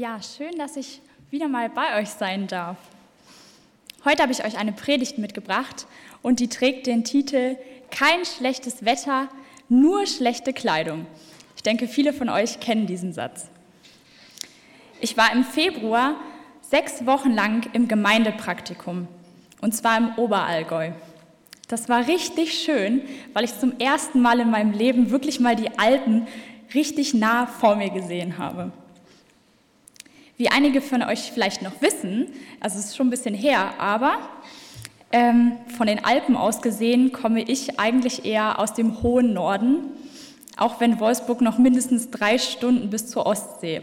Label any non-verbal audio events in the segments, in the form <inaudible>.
Ja, schön, dass ich wieder mal bei euch sein darf. Heute habe ich euch eine Predigt mitgebracht und die trägt den Titel Kein schlechtes Wetter, nur schlechte Kleidung. Ich denke, viele von euch kennen diesen Satz. Ich war im Februar sechs Wochen lang im Gemeindepraktikum und zwar im Oberallgäu. Das war richtig schön, weil ich zum ersten Mal in meinem Leben wirklich mal die Alpen richtig nah vor mir gesehen habe. Wie einige von euch vielleicht noch wissen, also es ist schon ein bisschen her, aber ähm, von den Alpen aus gesehen komme ich eigentlich eher aus dem hohen Norden, auch wenn Wolfsburg noch mindestens drei Stunden bis zur Ostsee,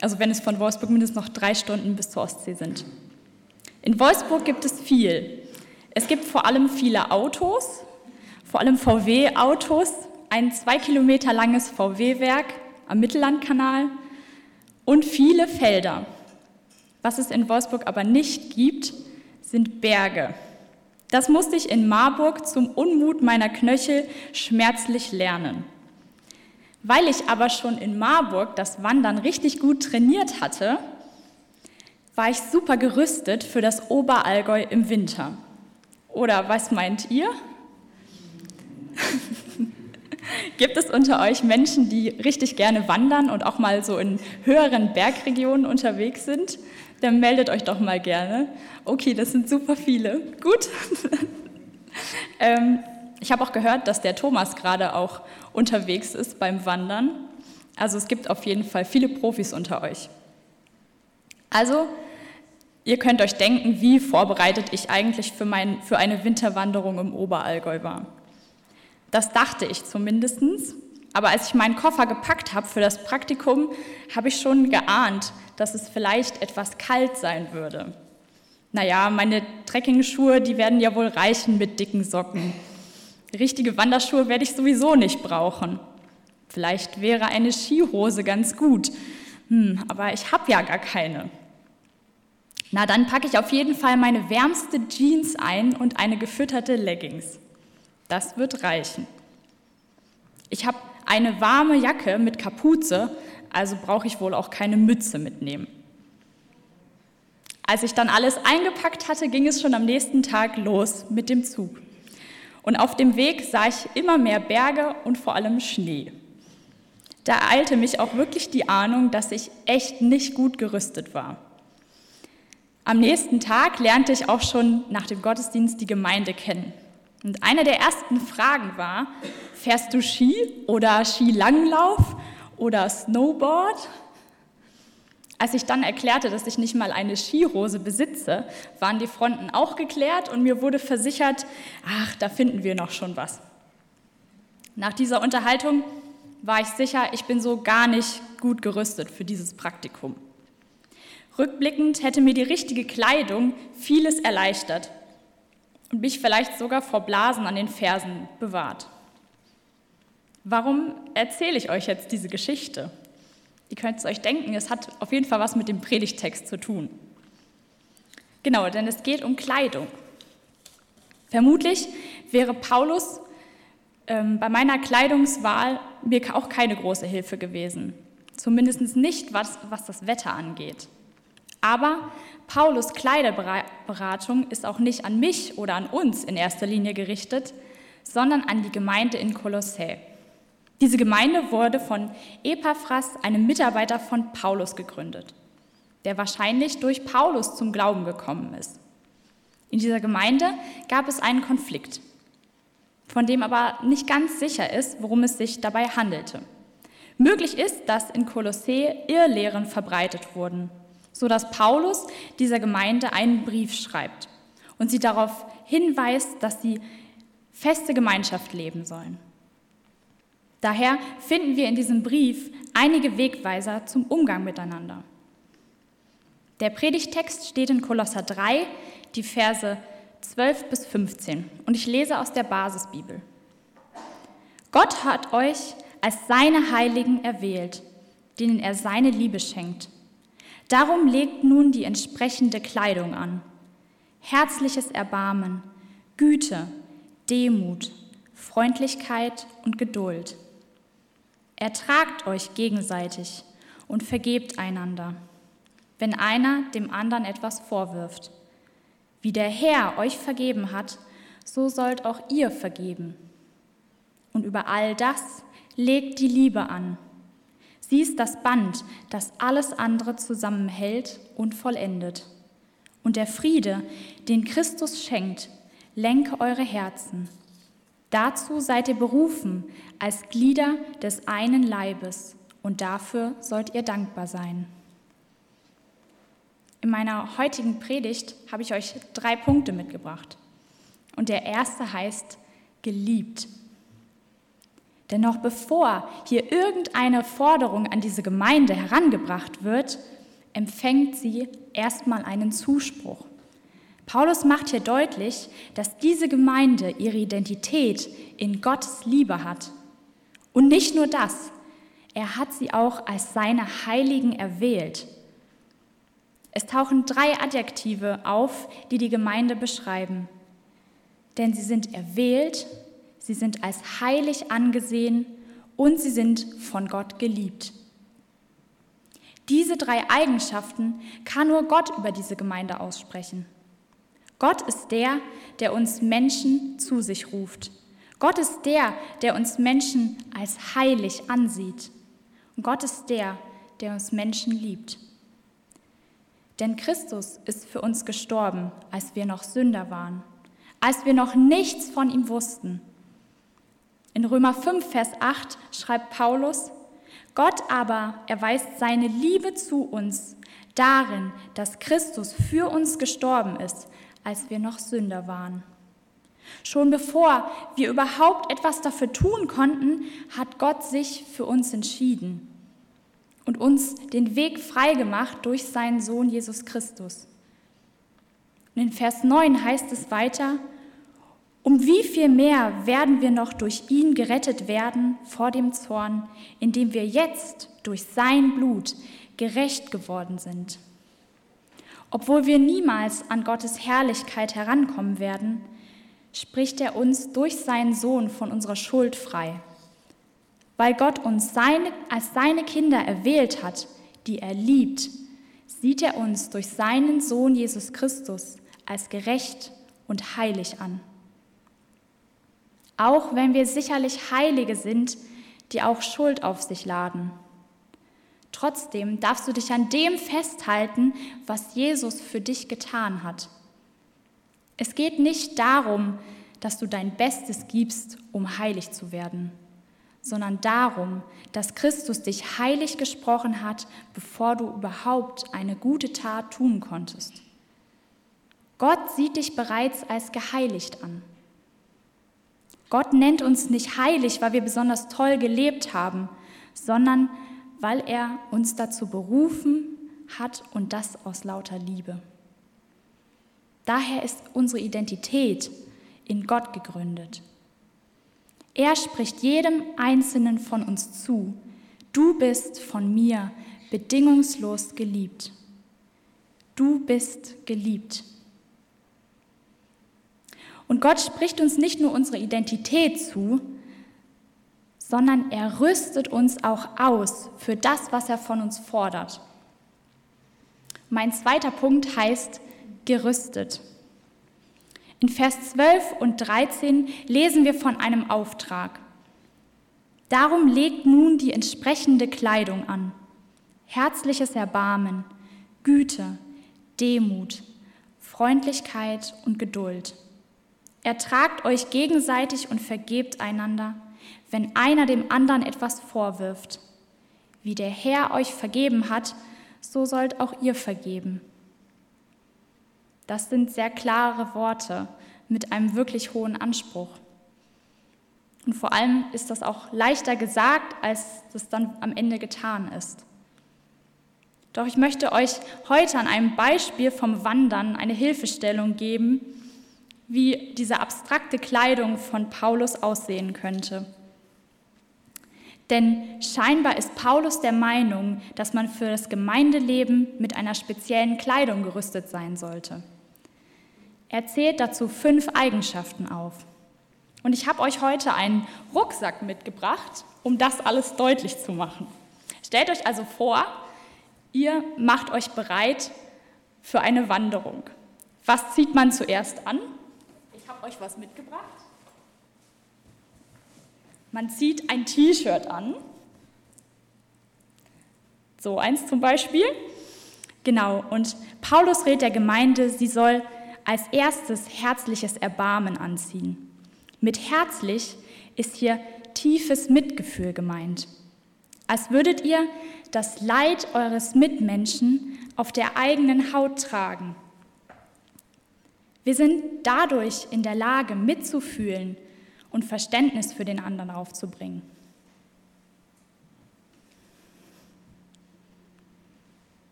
also wenn es von Wolfsburg mindestens noch drei Stunden bis zur Ostsee sind. In Wolfsburg gibt es viel. Es gibt vor allem viele Autos, vor allem VW-Autos, ein zwei Kilometer langes VW-Werk am Mittellandkanal und viele Felder. Was es in Wolfsburg aber nicht gibt, sind Berge. Das musste ich in Marburg zum Unmut meiner Knöchel schmerzlich lernen. Weil ich aber schon in Marburg das Wandern richtig gut trainiert hatte, war ich super gerüstet für das Oberallgäu im Winter. Oder was meint ihr? Gibt es unter euch Menschen, die richtig gerne wandern und auch mal so in höheren Bergregionen unterwegs sind? Dann meldet euch doch mal gerne. Okay, das sind super viele. Gut. <laughs> ähm, ich habe auch gehört, dass der Thomas gerade auch unterwegs ist beim Wandern. Also es gibt auf jeden Fall viele Profis unter euch. Also Ihr könnt euch denken, wie vorbereitet ich eigentlich für, mein, für eine Winterwanderung im Oberallgäu war. Das dachte ich zumindest. Aber als ich meinen Koffer gepackt habe für das Praktikum, habe ich schon geahnt, dass es vielleicht etwas kalt sein würde. Naja, meine Trekkingschuhe, die werden ja wohl reichen mit dicken Socken. Richtige Wanderschuhe werde ich sowieso nicht brauchen. Vielleicht wäre eine Skihose ganz gut. Hm, aber ich habe ja gar keine. Na, dann packe ich auf jeden Fall meine wärmste Jeans ein und eine gefütterte Leggings. Das wird reichen. Ich habe eine warme Jacke mit Kapuze, also brauche ich wohl auch keine Mütze mitnehmen. Als ich dann alles eingepackt hatte, ging es schon am nächsten Tag los mit dem Zug. Und auf dem Weg sah ich immer mehr Berge und vor allem Schnee. Da eilte mich auch wirklich die Ahnung, dass ich echt nicht gut gerüstet war. Am nächsten Tag lernte ich auch schon nach dem Gottesdienst die Gemeinde kennen. Und eine der ersten Fragen war, fährst du Ski oder Skilanglauf oder Snowboard? Als ich dann erklärte, dass ich nicht mal eine Skihose besitze, waren die Fronten auch geklärt und mir wurde versichert, ach, da finden wir noch schon was. Nach dieser Unterhaltung war ich sicher, ich bin so gar nicht gut gerüstet für dieses Praktikum. Rückblickend hätte mir die richtige Kleidung vieles erleichtert und mich vielleicht sogar vor Blasen an den Fersen bewahrt. Warum erzähle ich euch jetzt diese Geschichte? Ihr könnt es euch denken, es hat auf jeden Fall was mit dem Predigtext zu tun. Genau, denn es geht um Kleidung. Vermutlich wäre Paulus ähm, bei meiner Kleidungswahl mir auch keine große Hilfe gewesen. Zumindest nicht, was, was das Wetter angeht. Aber Paulus Kleiderberatung ist auch nicht an mich oder an uns in erster Linie gerichtet, sondern an die Gemeinde in Kolossä. Diese Gemeinde wurde von Epaphras, einem Mitarbeiter von Paulus, gegründet, der wahrscheinlich durch Paulus zum Glauben gekommen ist. In dieser Gemeinde gab es einen Konflikt, von dem aber nicht ganz sicher ist, worum es sich dabei handelte. Möglich ist, dass in Kolossä Irrlehren verbreitet wurden sodass Paulus dieser Gemeinde einen Brief schreibt und sie darauf hinweist, dass sie feste Gemeinschaft leben sollen. Daher finden wir in diesem Brief einige Wegweiser zum Umgang miteinander. Der Predigtext steht in Kolosser 3, die Verse 12 bis 15 und ich lese aus der Basisbibel. Gott hat euch als seine Heiligen erwählt, denen er seine Liebe schenkt Darum legt nun die entsprechende Kleidung an. Herzliches Erbarmen, Güte, Demut, Freundlichkeit und Geduld. Ertragt euch gegenseitig und vergebt einander. wenn einer dem anderen etwas vorwirft. Wie der Herr euch vergeben hat, so sollt auch ihr vergeben. Und über all das legt die Liebe an. Sie ist das Band, das alles andere zusammenhält und vollendet. Und der Friede, den Christus schenkt, lenke eure Herzen. Dazu seid ihr berufen als Glieder des einen Leibes und dafür sollt ihr dankbar sein. In meiner heutigen Predigt habe ich euch drei Punkte mitgebracht. Und der erste heißt geliebt. Denn noch bevor hier irgendeine Forderung an diese Gemeinde herangebracht wird, empfängt sie erstmal einen Zuspruch. Paulus macht hier deutlich, dass diese Gemeinde ihre Identität in Gottes Liebe hat. Und nicht nur das, er hat sie auch als seine Heiligen erwählt. Es tauchen drei Adjektive auf, die die Gemeinde beschreiben. Denn sie sind erwählt, sie sind als heilig angesehen und sie sind von Gott geliebt. Diese drei Eigenschaften kann nur Gott über diese Gemeinde aussprechen. Gott ist der, der uns Menschen zu sich ruft. Gott ist der, der uns Menschen als heilig ansieht. Und Gott ist der, der uns Menschen liebt. Denn Christus ist für uns gestorben, als wir noch Sünder waren, als wir noch nichts von ihm wussten. In Römer 5, Vers 8 schreibt Paulus, Gott aber erweist seine Liebe zu uns darin, dass Christus für uns gestorben ist, als wir noch Sünder waren. Schon bevor wir überhaupt etwas dafür tun konnten, hat Gott sich für uns entschieden und uns den Weg freigemacht durch seinen Sohn Jesus Christus. Und in Vers 9 heißt es weiter, um wie viel mehr werden wir noch durch ihn gerettet werden vor dem Zorn, indem wir jetzt durch sein Blut gerecht geworden sind. Obwohl wir niemals an Gottes Herrlichkeit herankommen werden, spricht er uns durch seinen Sohn von unserer Schuld frei. Weil Gott uns seine, als seine Kinder erwählt hat, die er liebt, sieht er uns durch seinen Sohn Jesus Christus als gerecht und heilig an. Auch wenn wir sicherlich Heilige sind, die auch Schuld auf sich laden. Trotzdem darfst du dich an dem festhalten, was Jesus für dich getan hat. Es geht nicht darum, dass du dein Bestes gibst, um heilig zu werden sondern darum, dass Christus dich heilig gesprochen hat, bevor du überhaupt eine gute Tat tun konntest. Gott sieht dich bereits als geheiligt an. Gott nennt uns nicht heilig, weil wir besonders toll gelebt haben, sondern weil er uns dazu berufen hat und das aus lauter Liebe. Daher ist unsere Identität in Gott gegründet. Er spricht jedem Einzelnen von uns zu, du bist von mir bedingungslos geliebt. Du bist geliebt. Und Gott spricht uns nicht nur unsere Identität zu, sondern er rüstet uns auch aus für das, was er von uns fordert. Mein zweiter Punkt heißt gerüstet. In Vers 12 und 13 lesen wir von einem Auftrag. Darum legt nun die entsprechende Kleidung an. Herzliches Erbarmen, Güte, Demut, Freundlichkeit und Geduld. Ertragt euch gegenseitig und vergebt einander, wenn einer dem anderen etwas vorwirft. Wie der Herr euch vergeben hat, so sollt auch ihr vergeben. Das sind sehr klare Worte mit einem wirklich hohen Anspruch. Und vor allem ist das auch leichter gesagt, als das dann am Ende getan ist. Doch ich möchte euch heute an einem Beispiel vom Wandern eine Hilfestellung geben, wie diese abstrakte Kleidung von Paulus aussehen könnte. Denn scheinbar ist Paulus der Meinung, dass man für das Gemeindeleben mit einer speziellen Kleidung gerüstet sein sollte. Er zählt dazu fünf Eigenschaften auf. Und ich habe euch heute einen Rucksack mitgebracht, um das alles deutlich zu machen. Stellt euch also vor, Ihr macht euch bereit für eine Wanderung. Was zieht man zuerst an? Euch was mitgebracht. Man zieht ein T-Shirt an. So eins zum Beispiel. Genau, und Paulus rät der Gemeinde, sie soll als erstes herzliches Erbarmen anziehen. Mit herzlich ist hier tiefes Mitgefühl gemeint. Als würdet ihr das Leid eures Mitmenschen auf der eigenen Haut tragen. Wir sind dadurch in der Lage, mitzufühlen und Verständnis für den anderen aufzubringen.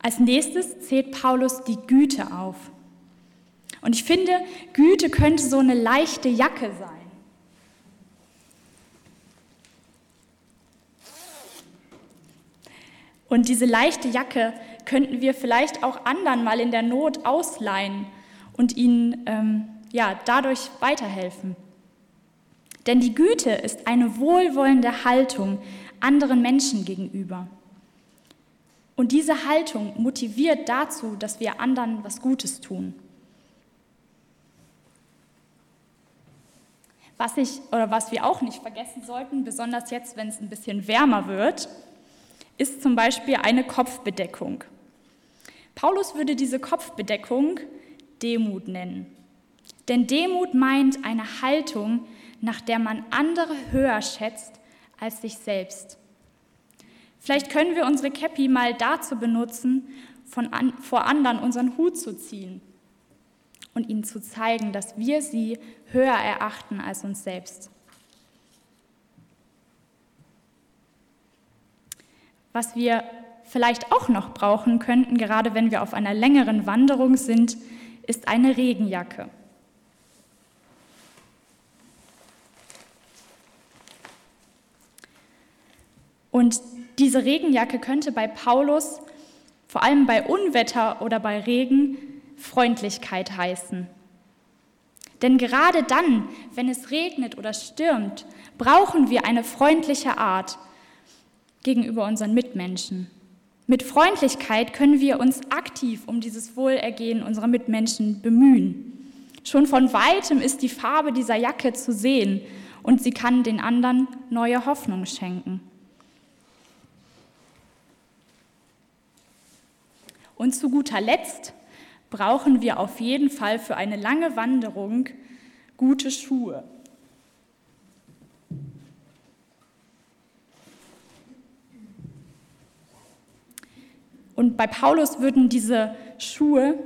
Als nächstes zählt Paulus die Güte auf. Und ich finde, Güte könnte so eine leichte Jacke sein. Und diese leichte Jacke könnten wir vielleicht auch anderen mal in der Not ausleihen und ihnen ähm, ja, dadurch weiterhelfen. Denn die Güte ist eine wohlwollende Haltung anderen Menschen gegenüber. Und diese Haltung motiviert dazu, dass wir anderen was Gutes tun. Was ich oder was wir auch nicht vergessen sollten, besonders jetzt, wenn es ein bisschen wärmer wird, ist zum Beispiel eine Kopfbedeckung. Paulus würde diese Kopfbedeckung Demut nennen. Denn Demut meint eine Haltung, nach der man andere höher schätzt als sich selbst. Vielleicht können wir unsere Käppi mal dazu benutzen, von an, vor anderen unseren Hut zu ziehen und ihnen zu zeigen, dass wir sie höher erachten als uns selbst. Was wir vielleicht auch noch brauchen könnten, gerade wenn wir auf einer längeren Wanderung sind, ist eine Regenjacke. Und diese Regenjacke könnte bei Paulus, vor allem bei Unwetter oder bei Regen, Freundlichkeit heißen. Denn gerade dann, wenn es regnet oder stürmt, brauchen wir eine freundliche Art gegenüber unseren Mitmenschen. Mit Freundlichkeit können wir uns aktiv um dieses Wohlergehen unserer Mitmenschen bemühen. Schon von weitem ist die Farbe dieser Jacke zu sehen und sie kann den anderen neue Hoffnung schenken. Und zu guter Letzt brauchen wir auf jeden Fall für eine lange Wanderung gute Schuhe. Und bei Paulus würden diese Schuhe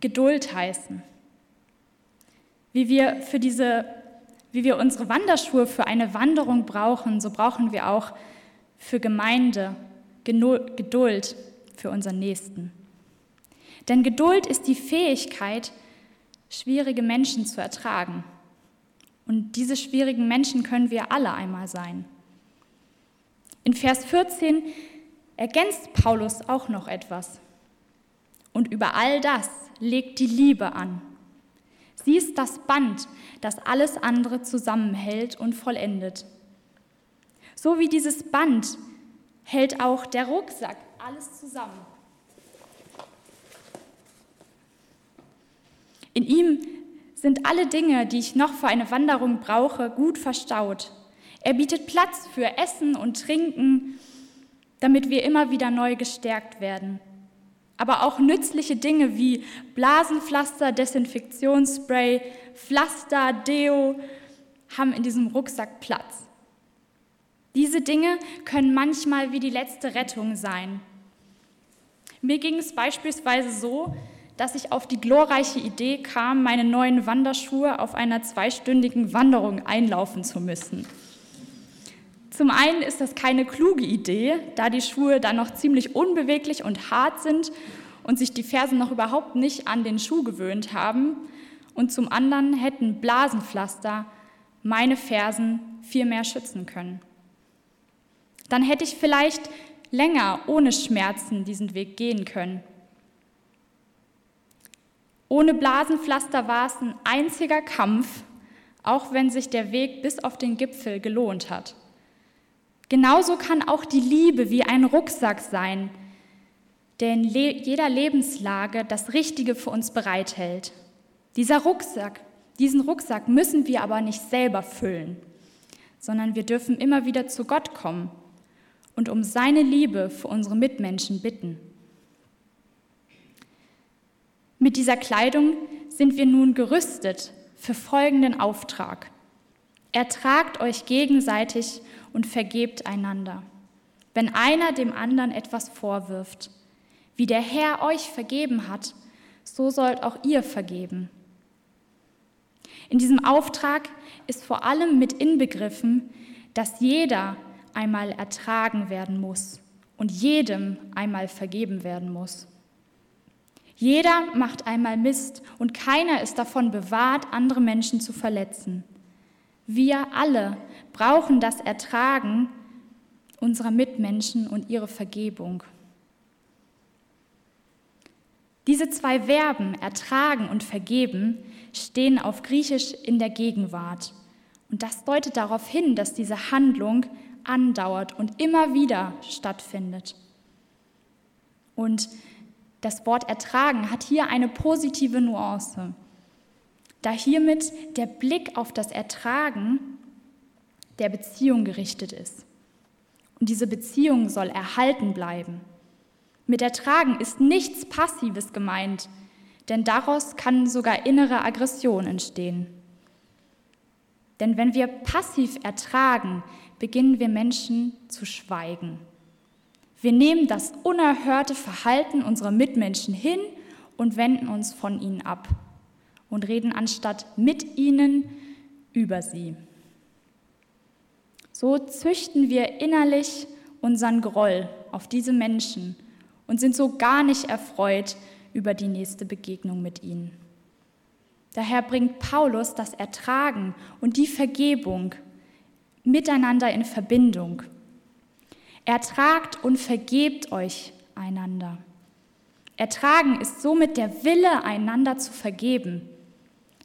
Geduld heißen. Wie wir, für diese, wie wir unsere Wanderschuhe für eine Wanderung brauchen, so brauchen wir auch für Gemeinde Geduld für unseren Nächsten. Denn Geduld ist die Fähigkeit, schwierige Menschen zu ertragen. Und diese schwierigen Menschen können wir alle einmal sein. In Vers 14 ergänzt Paulus auch noch etwas. Und über all das legt die Liebe an. Sie ist das Band, das alles andere zusammenhält und vollendet. So wie dieses Band hält auch der Rucksack alles zusammen. In ihm sind alle Dinge, die ich noch für eine Wanderung brauche, gut verstaut. Er bietet Platz für Essen und Trinken, damit wir immer wieder neu gestärkt werden. Aber auch nützliche Dinge wie Blasenpflaster, Desinfektionsspray, Pflaster, Deo haben in diesem Rucksack Platz. Diese Dinge können manchmal wie die letzte Rettung sein. Mir ging es beispielsweise so, dass ich auf die glorreiche Idee kam, meine neuen Wanderschuhe auf einer zweistündigen Wanderung einlaufen zu müssen. Zum einen ist das keine kluge Idee, da die Schuhe dann noch ziemlich unbeweglich und hart sind und sich die Fersen noch überhaupt nicht an den Schuh gewöhnt haben. Und zum anderen hätten Blasenpflaster meine Fersen viel mehr schützen können. Dann hätte ich vielleicht länger ohne Schmerzen diesen Weg gehen können. Ohne Blasenpflaster war es ein einziger Kampf, auch wenn sich der Weg bis auf den Gipfel gelohnt hat. Genauso kann auch die Liebe wie ein Rucksack sein, der in jeder Lebenslage das Richtige für uns bereithält. Dieser Rucksack, diesen Rucksack müssen wir aber nicht selber füllen, sondern wir dürfen immer wieder zu Gott kommen und um seine Liebe für unsere Mitmenschen bitten. Mit dieser Kleidung sind wir nun gerüstet für folgenden Auftrag. Ertragt euch gegenseitig und vergebt einander, wenn einer dem anderen etwas vorwirft. Wie der Herr euch vergeben hat, so sollt auch ihr vergeben. In diesem Auftrag ist vor allem mit inbegriffen, dass jeder einmal ertragen werden muss und jedem einmal vergeben werden muss. Jeder macht einmal Mist und keiner ist davon bewahrt, andere Menschen zu verletzen. Wir alle brauchen das Ertragen unserer Mitmenschen und ihre Vergebung. Diese zwei Verben, ertragen und vergeben, stehen auf Griechisch in der Gegenwart. Und das deutet darauf hin, dass diese Handlung andauert und immer wieder stattfindet. Und das Wort ertragen hat hier eine positive Nuance, da hiermit der Blick auf das Ertragen der Beziehung gerichtet ist. Und diese Beziehung soll erhalten bleiben. Mit Ertragen ist nichts Passives gemeint, denn daraus kann sogar innere Aggression entstehen. Denn wenn wir passiv ertragen, beginnen wir Menschen zu schweigen. Wir nehmen das unerhörte Verhalten unserer Mitmenschen hin und wenden uns von ihnen ab und reden anstatt mit ihnen über sie. So züchten wir innerlich unseren Groll auf diese Menschen und sind so gar nicht erfreut über die nächste Begegnung mit ihnen. Daher bringt Paulus das Ertragen und die Vergebung miteinander in Verbindung. Ertragt und vergebt euch einander. Ertragen ist somit der Wille, einander zu vergeben.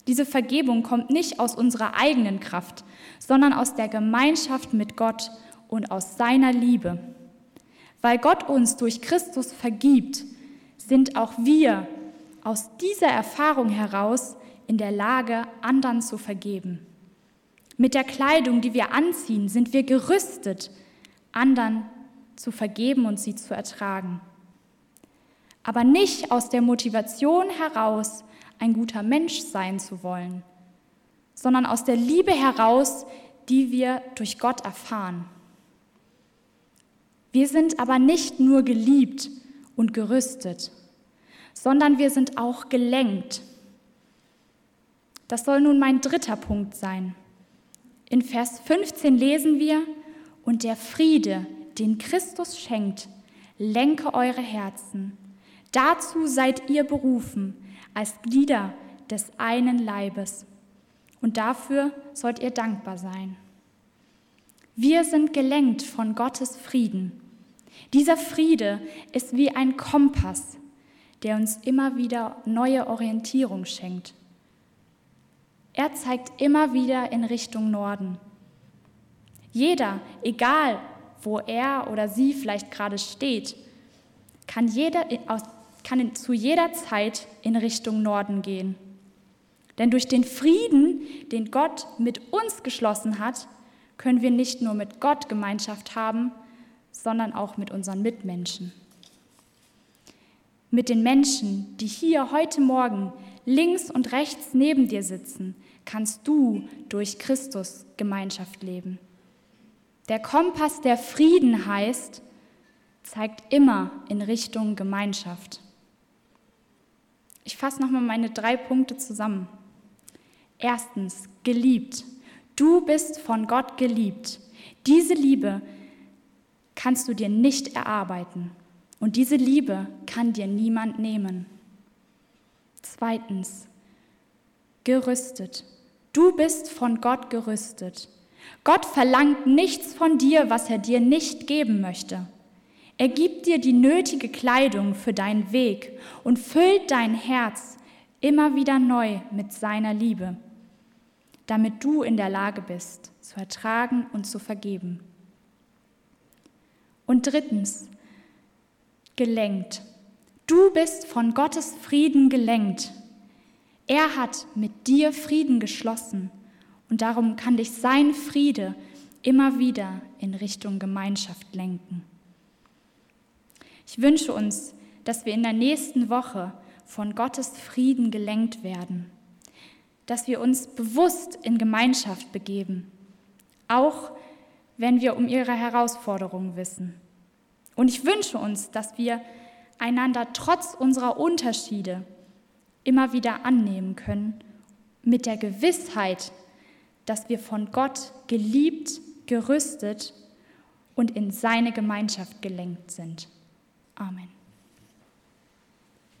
Diese Vergebung kommt nicht aus unserer eigenen Kraft, sondern aus der Gemeinschaft mit Gott und aus seiner Liebe. Weil Gott uns durch Christus vergibt, sind auch wir aus dieser Erfahrung heraus in der Lage, anderen zu vergeben. Mit der Kleidung, die wir anziehen, sind wir gerüstet, anderen zu vergeben und sie zu ertragen. Aber nicht aus der Motivation heraus, ein guter Mensch sein zu wollen, sondern aus der Liebe heraus, die wir durch Gott erfahren. Wir sind aber nicht nur geliebt und gerüstet, sondern wir sind auch gelenkt das soll nun mein dritter Punkt sein. In Vers 15 lesen wir, und der Friede, den Christus schenkt, lenke eure Herzen. Dazu seid ihr berufen, als Glieder des einen Leibes. Und dafür sollt ihr dankbar sein. Wir sind gelenkt von Gottes Frieden. Dieser Friede ist wie ein Kompass, der uns immer wieder neue Orientierung schenkt. Er zeigt immer wieder in Richtung Norden. Jeder, egal wo er oder sie vielleicht gerade steht, kann, jeder, kann zu jeder Zeit in Richtung Norden gehen. Denn durch den Frieden, den Gott mit uns geschlossen hat, können wir nicht nur mit Gott Gemeinschaft haben, sondern auch mit unseren Mitmenschen. Mit den Menschen, die hier heute Morgen links und rechts neben dir sitzen, kannst du durch Christus Gemeinschaft leben. Der Kompass, der Frieden heißt, zeigt immer in Richtung Gemeinschaft. Ich fasse nochmal meine drei Punkte zusammen. Erstens, geliebt. Du bist von Gott geliebt. Diese Liebe kannst du dir nicht erarbeiten und diese Liebe kann dir niemand nehmen. Zweitens, gerüstet. Du bist von Gott gerüstet. Gott verlangt nichts von dir, was er dir nicht geben möchte. Er gibt dir die nötige Kleidung für deinen Weg und füllt dein Herz immer wieder neu mit seiner Liebe, damit du in der Lage bist, zu ertragen und zu vergeben. Und drittens, gelenkt. Du bist von Gottes Frieden gelenkt. Er hat mit dir Frieden geschlossen und darum kann dich sein Friede immer wieder in Richtung Gemeinschaft lenken. Ich wünsche uns, dass wir in der nächsten Woche von Gottes Frieden gelenkt werden, dass wir uns bewusst in Gemeinschaft begeben, auch wenn wir um ihre Herausforderungen wissen. Und ich wünsche uns, dass wir einander trotz unserer Unterschiede immer wieder annehmen können, mit der Gewissheit, dass wir von Gott geliebt, gerüstet und in seine Gemeinschaft gelenkt sind. Amen.